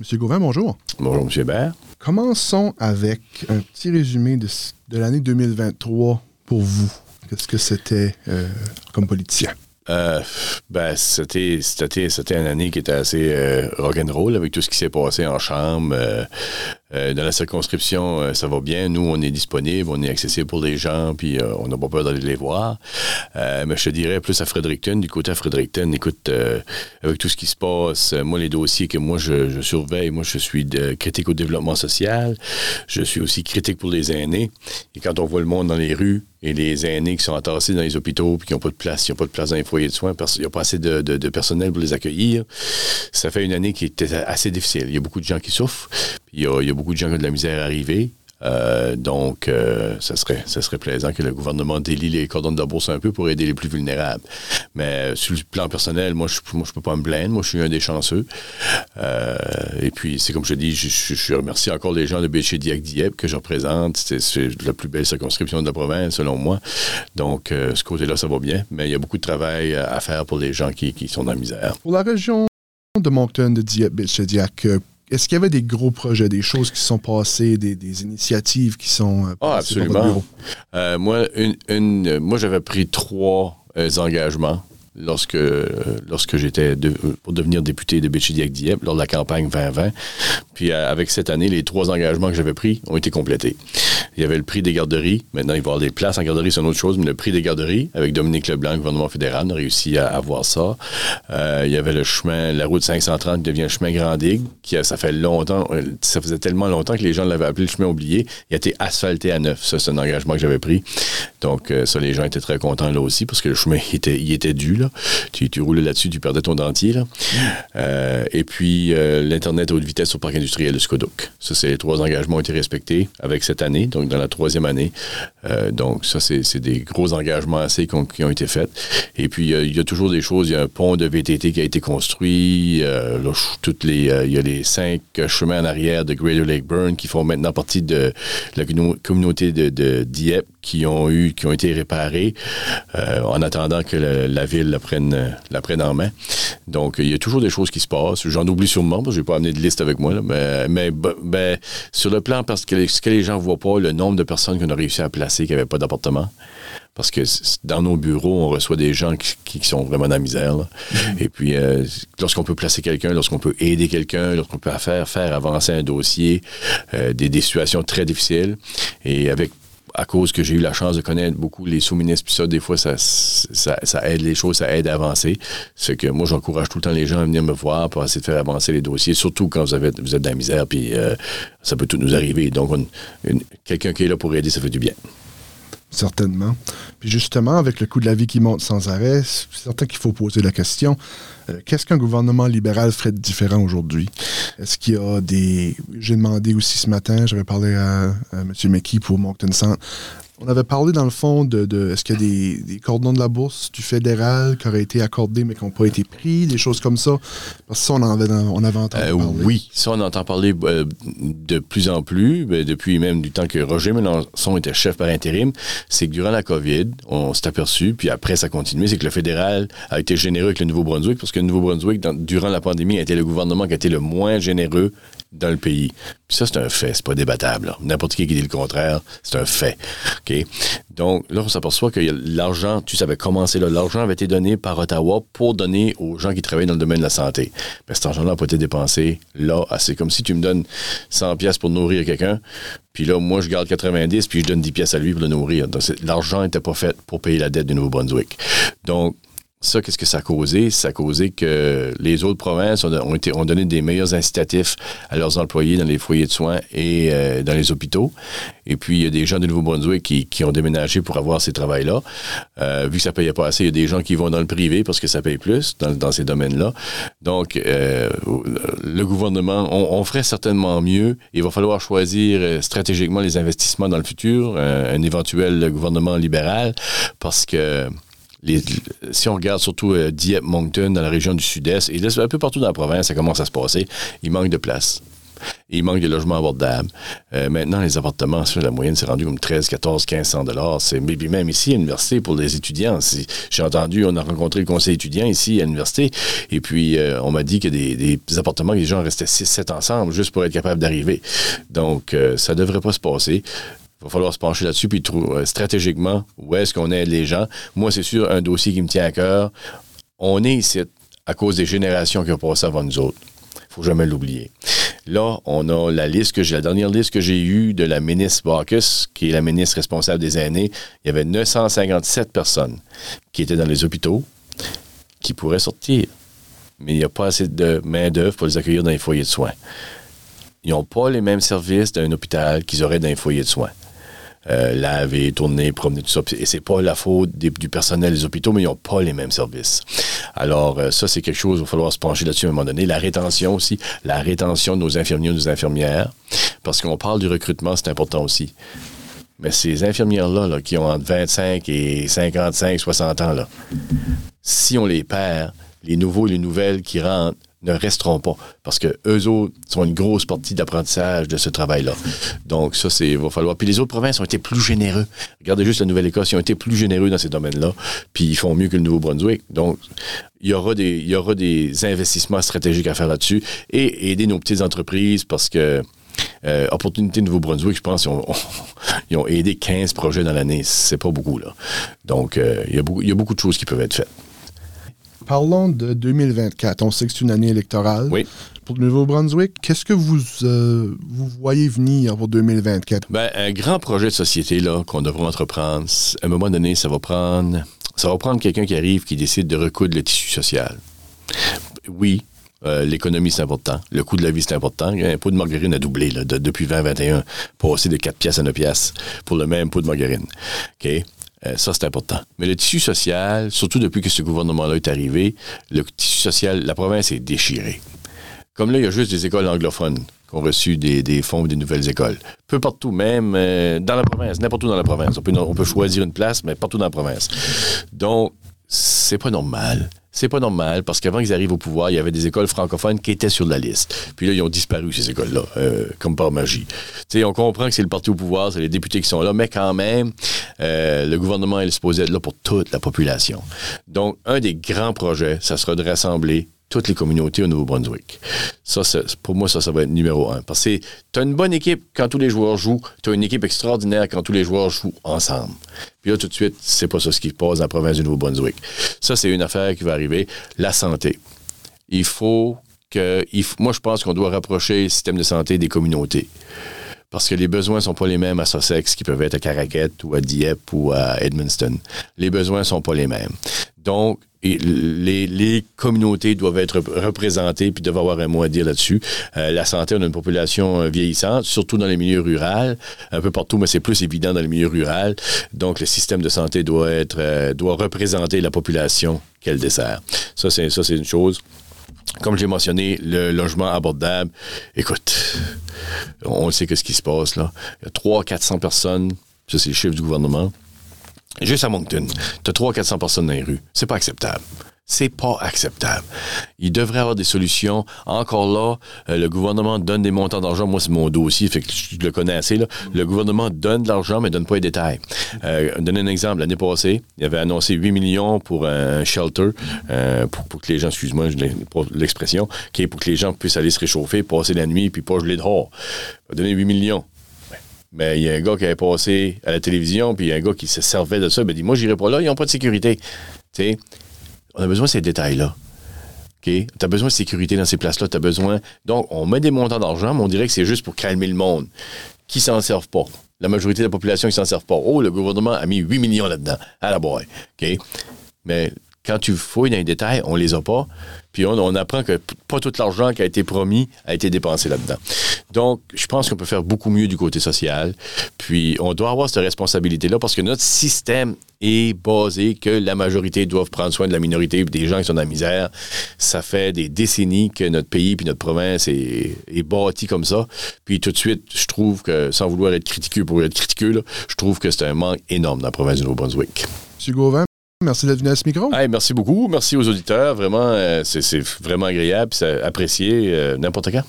Monsieur Gauvin, bonjour. Bonjour, M. Hébert. Commençons avec un petit résumé de, de l'année 2023 pour vous. Qu'est-ce que c'était euh, comme politicien? Euh, ben, c'était, c'était, c'était une année qui était assez euh, rock'n'roll avec tout ce qui s'est passé en chambre. Euh, euh, dans la circonscription, euh, ça va bien. Nous, on est disponible, on est accessible pour les gens, puis euh, on n'a pas peur d'aller les voir. mais je te dirais plus à Fredericton. Du côté à Fredericton, écoute, avec tout ce qui se passe, moi, les dossiers que moi, je, je surveille, moi, je suis de, critique au développement social. Je suis aussi critique pour les aînés. Et quand on voit le monde dans les rues, et les aînés qui sont entassés dans les hôpitaux puis qui n'ont pas de place, ils n'ont pas de place dans les foyers de soins, il n'y a pas assez de, de, de, personnel pour les accueillir. Ça fait une année qui était assez difficile. Il y a beaucoup de gens qui souffrent. Il y a, il y a beaucoup de gens qui ont de la misère à. Euh, donc, euh, ça, serait, plaisant que le gouvernement délie les cordons de la bourse un peu pour aider les plus vulnérables. Mais sur le plan personnel, moi, je ne peux pas me plaindre. Moi, je suis un des chanceux. Euh, et puis, c'est comme je dis, je, remercie encore les gens de Béché-Diac Dieppe que je représente. C'est la plus belle circonscription de la province, selon moi. Donc, euh, ce côté-là, ça va bien. Mais il y a beaucoup de travail à faire pour les gens qui, sont dans la misère. Pour la région de Moncton, de Dieppe, Béché-Diac, est-ce qu'il y avait des gros projets, des choses qui sont passées, des, des initiatives qui sont euh, ah, absolument. Euh, moi, une, une, moi, j'avais pris trois euh, engagements lorsque, euh, lorsque j'étais de, pour devenir député de Béchidiac-Dieppe lors de la campagne 2020. Puis euh, avec cette année, les trois engagements que j'avais pris ont été complétés. Il y avait le prix des garderies. Maintenant, il va y avoir des places en garderie, c'est une autre chose, mais le prix des garderies, avec Dominique Leblanc, le gouvernement fédéral, on a réussi à avoir ça. Euh, il y avait le chemin, la route 530 qui devient le chemin Grand Digue, qui ça fait longtemps, ça faisait tellement longtemps que les gens l'avaient appelé le chemin oublié. Il a été asphalté à neuf. Ça, c'est un engagement que j'avais pris. Donc, ça, les gens étaient très contents là aussi, parce que le chemin, il était, il était dû, là. Tu, tu roulais là-dessus, tu perdais ton dentier. Là. Euh, et puis, euh, l'Internet à haute vitesse au parc industriel de Scodoc. Ça, c'est les trois engagements ont été respectés avec cette année, donc dans la troisième année. Euh, donc, ça, c'est des gros engagements assez qui ont, été faits. Et puis, il y a toujours des choses. Il y a un pont de VTT qui a été construit. Là, toutes les, il y a les cinq chemins en arrière de Greater Lake Burn qui font maintenant partie de la communauté de, de Dieppe qui ont eu, qui ont été réparés en attendant que le, la ville la prenne, la prenne en main. Donc, il y a toujours des choses qui se passent. J'en oublie sûrement, parce que je n'ai pas amené de liste avec moi. Là, mais, mais ben, sur le plan, parce que ce que les gens ne voient pas, le nombre de personnes qu'on a réussi à placer qui n'avaient pas d'appartement. Parce que dans nos bureaux, on reçoit des gens qui, qui sont vraiment dans la misère. Mm-hmm. Et puis, euh, lorsqu'on peut placer quelqu'un, lorsqu'on peut aider quelqu'un, lorsqu'on peut faire, faire avancer un dossier, euh, des, des situations très difficiles, et avec à cause que j'ai eu la chance de connaître beaucoup les sous-ministres, puis ça, des fois, ça, aide les choses, ça aide à avancer. C'est que moi, j'encourage tout le temps les gens à venir me voir pour essayer de faire avancer les dossiers, surtout quand vous êtes dans la misère, puis euh, ça peut tout nous arriver. Donc, quelqu'un qui est là pour aider, ça fait du bien. Certainement. Puis justement, avec le coût de la vie qui monte sans arrêt, c'est certain qu'il faut poser la question euh, qu'est-ce qu'un gouvernement libéral ferait de différent aujourd'hui? Est-ce qu'il y a des. J'ai demandé aussi ce matin, j'avais parlé à, à M. McKee pour Moncton Centre, on avait parlé dans le fond de, de est-ce qu'il y a des, des, cordons de la bourse du fédéral qui auraient été accordés mais qui n'ont pas été pris, des choses comme ça. Parce que ça, on, en avait, on avait entendu euh, parler. Oui, ça, on entend parler euh, de plus en plus, ben, depuis même du temps que Roger Mélenchon était chef par intérim. C'est que durant la COVID, on s'est aperçu, puis après ça a continué, c'est que le fédéral a été généreux avec le Nouveau-Brunswick, parce que le Nouveau-Brunswick, durant la pandémie, a été le gouvernement qui a été le moins généreux dans le pays. Puis ça, c'est un fait, c'est pas débattable. N'importe qui qui dit le contraire, c'est un fait. OK? Donc là, on s'aperçoit que l'argent, tu savais commencer là, l'argent avait été donné par Ottawa pour donner aux gens qui travaillent dans le domaine de la santé. Mais cet argent-là n'a pas été dépensé là. C'est comme si tu me donnes 100 pièces pour nourrir quelqu'un, puis là, moi, je garde 90, puis je donne 10 pièces à lui pour le nourrir. Donc, l'argent n'était pas fait pour payer la dette du Nouveau-Brunswick. Donc, ça, qu'est-ce que ça a causé? Ça a causé que les autres provinces ont, été, ont donné des meilleurs incitatifs à leurs employés dans les foyers de soins et euh, dans les hôpitaux. Et puis, il y a des gens du Nouveau-Brunswick qui, qui, ont déménagé pour avoir ces travails-là. Euh, vu que ça ne payait pas assez, il y a des gens qui vont dans le privé parce que ça paye plus dans, dans ces domaines-là. Donc, euh, le gouvernement, on, on, ferait certainement mieux. Il va falloir choisir euh, stratégiquement les investissements dans le futur, un, un éventuel gouvernement libéral, parce que les, si on regarde surtout euh, Dieppe, Moncton, dans la région du sud-est, et là, un peu partout dans la province, ça commence à se passer, il manque de place. il manque des logements abordables. Euh, maintenant, les appartements, la moyenne, c'est rendu comme 13, 14, 1500 dollars. C'est même ici à l'université pour les étudiants. J'ai entendu, on a rencontré le conseil étudiant ici à l'université, et puis euh, on m'a dit y a des, appartements que les gens restaient 6, 7 ensemble juste pour être capables d'arriver. Donc, euh, ça devrait pas se passer. Il va falloir se pencher là-dessus puis trouver stratégiquement où est-ce qu'on aide les gens. Moi, c'est sûr, un dossier qui me tient à cœur. On est ici à cause des générations qui ont passé avant nous autres. Il faut jamais l'oublier. Là, on a la liste que j'ai, la dernière liste que j'ai eue de la ministre Bacchus, qui est la ministre responsable des aînés. Il y avait 957 personnes qui étaient dans les hôpitaux qui pourraient sortir. Mais il n'y a pas assez de main-d'œuvre pour les accueillir dans les foyers de soins. Ils n'ont pas les mêmes services d'un hôpital qu'ils auraient dans les foyers de soins. Euh, laver, tourner, promener, tout ça. Et c'est pas la faute du personnel des hôpitaux, mais ils n'ont pas les mêmes services. Alors, euh, ça, c'est quelque chose, il va falloir se pencher là-dessus à un moment donné. La rétention aussi, la rétention de nos infirmiers, de nos infirmières, parce qu'on parle du recrutement, c'est important aussi. Mais ces infirmières-là, qui ont entre 25 et 55, 60 ans, là, si on les perd, les nouveaux les nouvelles qui rentrent, ne resteront pas parce que eux autres sont une grosse partie d'apprentissage de ce travail-là. Donc, ça, c'est, va falloir. Puis les autres provinces ont été plus généreux. Regardez juste la Nouvelle-Écosse, ils ont été plus généreux dans ces domaines-là, puis ils font mieux que le Nouveau-Brunswick. Donc, il y aura des, investissements stratégiques à faire là-dessus et aider nos petites entreprises parce que euh, Opportunité Nouveau-Brunswick, je pense, ils ont, aidé 15 projets dans l'année. C'est pas beaucoup, là. Donc, euh, il y a beaucoup de choses qui peuvent être faites. Parlons de 2024. On sait que c'est une année électorale. Oui. Pour le Nouveau-Brunswick, qu'est-ce que vous, euh, vous voyez venir pour 2024? Ben, un grand projet de société là, qu'on devrait entreprendre, à un moment donné, ça va prendre, ça va prendre quelqu'un qui arrive, qui décide de recoudre le tissu social. Oui, euh, l'économie, c'est important. Le coût de la vie, c'est important. Un pot de margarine a doublé là, depuis 2021, passer de 4 pièces à 9 pièces pour le même pot de margarine. OK? Euh, ça, c'est important. Mais le tissu social, surtout depuis que ce gouvernement-là est arrivé, le tissu social, la province est déchirée. Comme là, il y a juste des écoles anglophones qui ont reçu des, fonds des nouvelles écoles. Peu partout, même euh, dans la province, n'importe où dans la province. On peut, on peut choisir une place, mais partout dans la province. Donc, c'est pas normal. C'est pas normal parce qu'avant qu'ils arrivent au pouvoir, il y avait des écoles francophones qui étaient sur la liste. Puis là, ils ont disparu, ces écoles-là, euh, comme par magie. sais, on comprend que c'est le parti au pouvoir, c'est les députés qui sont là, mais quand même, euh, le gouvernement est supposé être là pour toute la population. Donc, un des grands projets, ça sera de rassembler toutes les communautés au Nouveau-Brunswick. Ça, pour moi, ça, ça va être numéro un. Parce que tu as une bonne équipe quand tous les joueurs jouent, tu as une équipe extraordinaire quand tous les joueurs jouent ensemble. Puis là, tout de suite, c'est pas ça ce qui se passe dans la province du Nouveau-Brunswick. Ça, c'est une affaire qui va arriver. La santé. Il faut que. moi, je pense qu'on doit rapprocher le système de santé des communautés parce que les besoins sont pas les mêmes à Sussex qui peuvent être à Caraquet ou à Dieppe ou à Edmundston. Les besoins sont pas les mêmes. Donc, les, communautés doivent être représentées puis doivent avoir un mot à dire là-dessus. Euh, la santé, on a une population euh, vieillissante, surtout dans les milieux ruraux, un peu partout, mais c'est plus évident dans les milieux ruraux. Donc, le système de santé doit être euh, doit représenter la population qu'elle dessert. Ça, c'est ça, c'est une chose. Comme j'ai mentionné, le logement abordable, écoute, on sait que ce qui se passe là. Il y a 300-400 personnes, ça c'est le chiffre du gouvernement, Juste à Moncton, tu as 300-400 personnes dans les rues. C'est pas acceptable. C'est pas acceptable. Il devrait y avoir des solutions. Encore là, euh, le gouvernement donne des montants d'argent. Moi, c'est mon dossier, fait que je le connais assez. Le gouvernement donne de l'argent, mais donne pas les détails. Euh, donner un exemple. L'année passée, il avait annoncé 8 millions pour un shelter, euh, pour, que les gens, excuse-moi l'expression, pour que les gens puissent aller se réchauffer, passer la nuit, puis pas geler dehors. Il a donné 8 millions. Mais il y a un gars qui avait passé à la télévision, puis il y a un gars qui se servait de ça. Il dit Moi, j'irai pas là, ils n'ont pas de sécurité. Tu sais, on a besoin de ces détails-là. OK? Tu as besoin de sécurité dans ces places-là. Besoin. Donc, on met des montants d'argent, mais on dirait que c'est juste pour calmer le monde. Qui s'en servent pas? La majorité de la population qui s'en servent pas. Oh, le gouvernement a mis 8 millions là-dedans. À la boy. OK? Mais quand tu fouilles dans les détails, on les a pas. Puis on, apprend que pas tout l'argent qui a été promis a été dépensé là-dedans. Donc, je pense qu'on peut faire beaucoup mieux du côté social. Puis on doit avoir cette responsabilité-là parce que notre système est basé que la majorité doivent prendre soin de la minorité des gens qui sont dans la misère. Ça fait des décennies que notre pays puis notre province est, bâti comme ça. Puis tout de suite, je trouve que, sans vouloir être critiqueux pour être critiqueux, je trouve que c'est un manque énorme dans la province du Nouveau-Brunswick. M. Gauvin, Merci d'être venu à ce micro. merci beaucoup. Merci aux auditeurs. Vraiment, euh, c'est vraiment agréable. C'est apprécié euh, n'importe quand.